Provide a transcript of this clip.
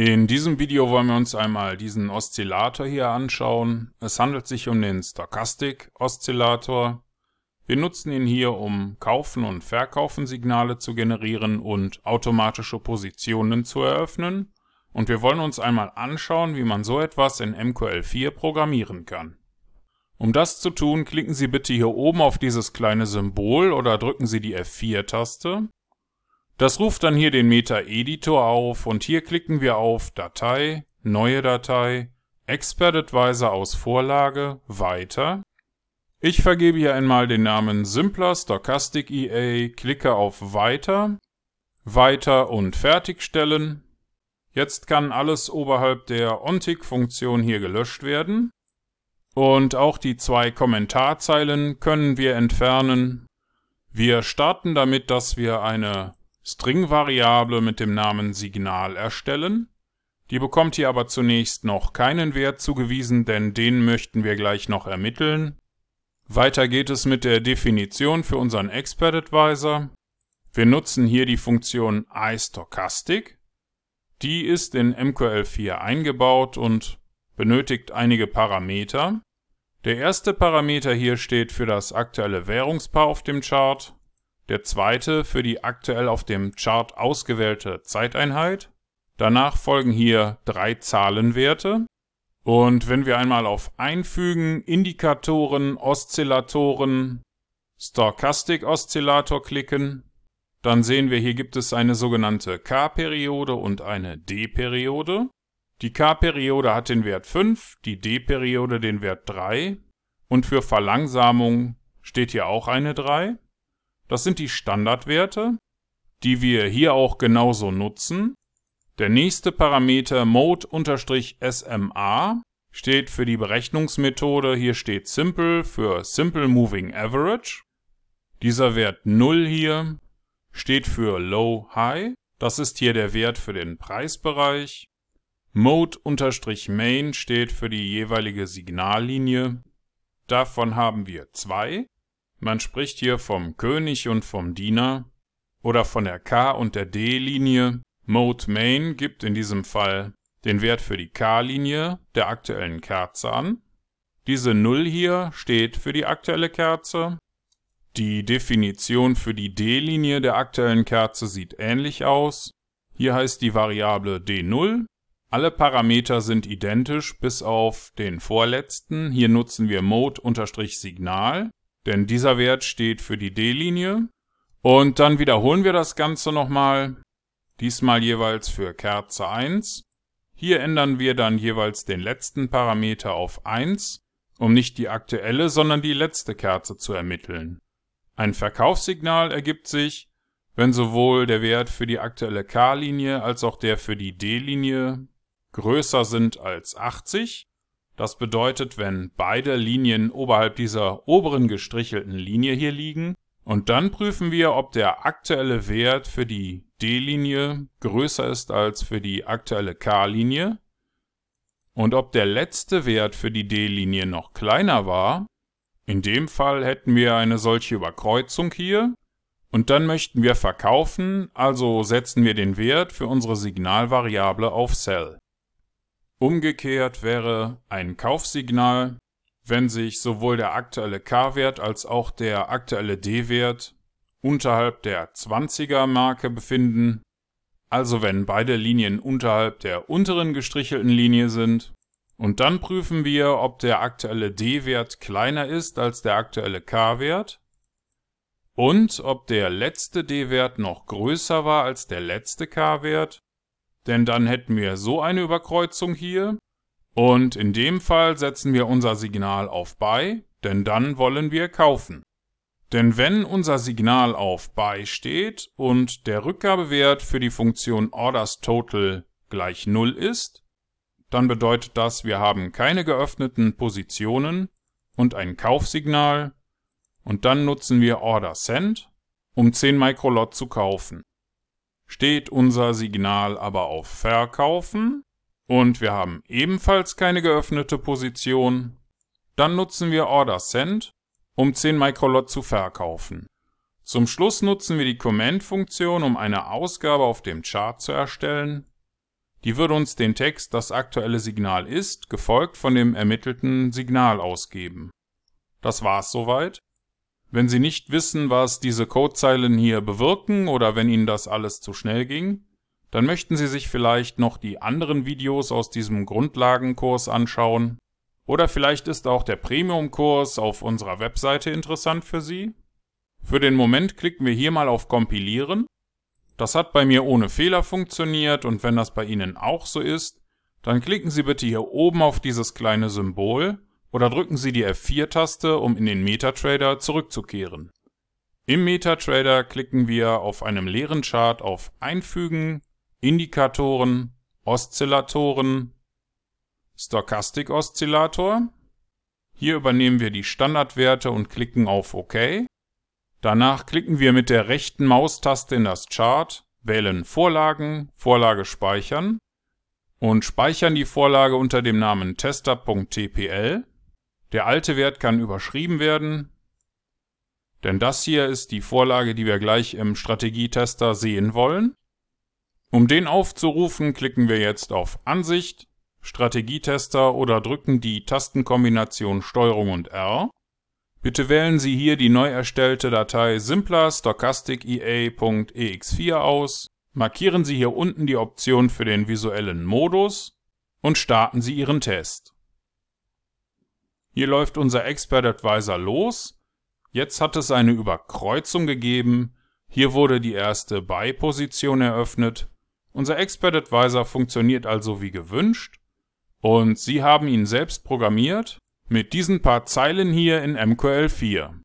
In diesem Video wollen wir uns einmal diesen Oszillator hier anschauen. Es handelt sich um den Stochastic Oszillator. Wir nutzen ihn hier, um Kaufen und Verkaufen Signale zu generieren und automatische Positionen zu eröffnen. Und wir wollen uns einmal anschauen, wie man so etwas in MQL4 programmieren kann. Um das zu tun, klicken Sie bitte hier oben auf dieses kleine Symbol oder drücken Sie die F4-Taste. Das ruft dann hier den Meta-Editor auf und hier klicken wir auf Datei, Neue Datei, Expert Advisor aus Vorlage, Weiter. Ich vergebe hier einmal den Namen Simpler Stochastic EA, klicke auf Weiter, Weiter und Fertigstellen. Jetzt kann alles oberhalb der OnTick-Funktion hier gelöscht werden. Und auch die zwei Kommentarzeilen können wir entfernen. Wir starten damit, dass wir eine String-Variable mit dem Namen Signal erstellen. Die bekommt hier aber zunächst noch keinen Wert zugewiesen, denn den möchten wir gleich noch ermitteln. Weiter geht es mit der Definition für unseren Expert Advisor. Wir nutzen hier die Funktion iStochastic. Die ist in MQL4 eingebaut und benötigt einige Parameter. Der erste Parameter hier steht für das aktuelle Währungspaar auf dem Chart der zweite für die aktuell auf dem Chart ausgewählte Zeiteinheit. Danach folgen hier drei Zahlenwerte. Und wenn wir einmal auf Einfügen, Indikatoren, Oszillatoren, Stochastic Oszillator klicken, dann sehen wir, hier gibt es eine sogenannte K-Periode und eine D-Periode. Die K-Periode hat den Wert 5, die D-Periode den Wert 3 und für Verlangsamung steht hier auch eine 3. Das sind die Standardwerte, die wir hier auch genauso nutzen. Der nächste Parameter Mode-SMA steht für die Berechnungsmethode. Hier steht Simple für Simple Moving Average. Dieser Wert 0 hier steht für Low-High. Das ist hier der Wert für den Preisbereich. Mode-Main steht für die jeweilige Signallinie. Davon haben wir zwei. Man spricht hier vom König und vom Diener oder von der K- und der D-Linie. Mode Main gibt in diesem Fall den Wert für die K-Linie der aktuellen Kerze an. Diese 0 hier steht für die aktuelle Kerze. Die Definition für die D-Linie der aktuellen Kerze sieht ähnlich aus. Hier heißt die Variable D0. Alle Parameter sind identisch bis auf den vorletzten. Hier nutzen wir Mode-Signal denn dieser Wert steht für die D-Linie. Und dann wiederholen wir das Ganze nochmal, diesmal jeweils für Kerze 1. Hier ändern wir dann jeweils den letzten Parameter auf 1, um nicht die aktuelle, sondern die letzte Kerze zu ermitteln. Ein Verkaufssignal ergibt sich, wenn sowohl der Wert für die aktuelle K-Linie als auch der für die D-Linie größer sind als 80 das bedeutet, wenn beide Linien oberhalb dieser oberen gestrichelten Linie hier liegen, und dann prüfen wir, ob der aktuelle Wert für die D-Linie größer ist als für die aktuelle K-Linie und ob der letzte Wert für die D-Linie noch kleiner war. In dem Fall hätten wir eine solche Überkreuzung hier und dann möchten wir verkaufen, also setzen wir den Wert für unsere Signalvariable auf Sell. Umgekehrt wäre ein Kaufsignal, wenn sich sowohl der aktuelle K-Wert als auch der aktuelle D-Wert unterhalb der 20er Marke befinden, also wenn beide Linien unterhalb der unteren gestrichelten Linie sind, und dann prüfen wir, ob der aktuelle D-Wert kleiner ist als der aktuelle K-Wert und ob der letzte D-Wert noch größer war als der letzte K-Wert denn dann hätten wir so eine Überkreuzung hier. Und in dem Fall setzen wir unser Signal auf Buy, denn dann wollen wir kaufen. Denn wenn unser Signal auf Buy steht und der Rückgabewert für die Funktion OrdersTotal gleich 0 ist, dann bedeutet das, wir haben keine geöffneten Positionen und ein Kaufsignal und dann nutzen wir OrderSend, um 10 Microlot zu kaufen. Steht unser Signal aber auf Verkaufen und wir haben ebenfalls keine geöffnete Position, dann nutzen wir Order Send, um 10 Microlot zu verkaufen. Zum Schluss nutzen wir die Command-Funktion, um eine Ausgabe auf dem Chart zu erstellen. Die würde uns den Text das aktuelle Signal ist, gefolgt von dem ermittelten Signal ausgeben. Das war's soweit. Wenn Sie nicht wissen, was diese Codezeilen hier bewirken oder wenn Ihnen das alles zu schnell ging, dann möchten Sie sich vielleicht noch die anderen Videos aus diesem Grundlagenkurs anschauen. Oder vielleicht ist auch der Premium-Kurs auf unserer Webseite interessant für Sie. Für den Moment klicken wir hier mal auf Kompilieren. Das hat bei mir ohne Fehler funktioniert und wenn das bei Ihnen auch so ist, dann klicken Sie bitte hier oben auf dieses kleine Symbol oder drücken Sie die F4-Taste, um in den MetaTrader zurückzukehren. Im MetaTrader klicken wir auf einem leeren Chart auf Einfügen, Indikatoren, Oszillatoren, Stochastik-Oszillator. Hier übernehmen wir die Standardwerte und klicken auf OK. Danach klicken wir mit der rechten Maustaste in das Chart, wählen Vorlagen, Vorlage speichern und speichern die Vorlage unter dem Namen tester.tpl. Der alte Wert kann überschrieben werden, denn das hier ist die Vorlage, die wir gleich im Strategietester sehen wollen. Um den aufzurufen, klicken wir jetzt auf Ansicht, Strategietester oder drücken die Tastenkombination STRG und R. Bitte wählen Sie hier die neu erstellte Datei simpler stochastic.ea.ex4 aus, markieren Sie hier unten die Option für den visuellen Modus und starten Sie Ihren Test. Hier läuft unser Expert Advisor los. Jetzt hat es eine Überkreuzung gegeben. Hier wurde die erste Buy-Position eröffnet unser Expert Advisor funktioniert also wie gewünscht und Sie haben ihn selbst programmiert mit diesen paar Zeilen hier in MQL4.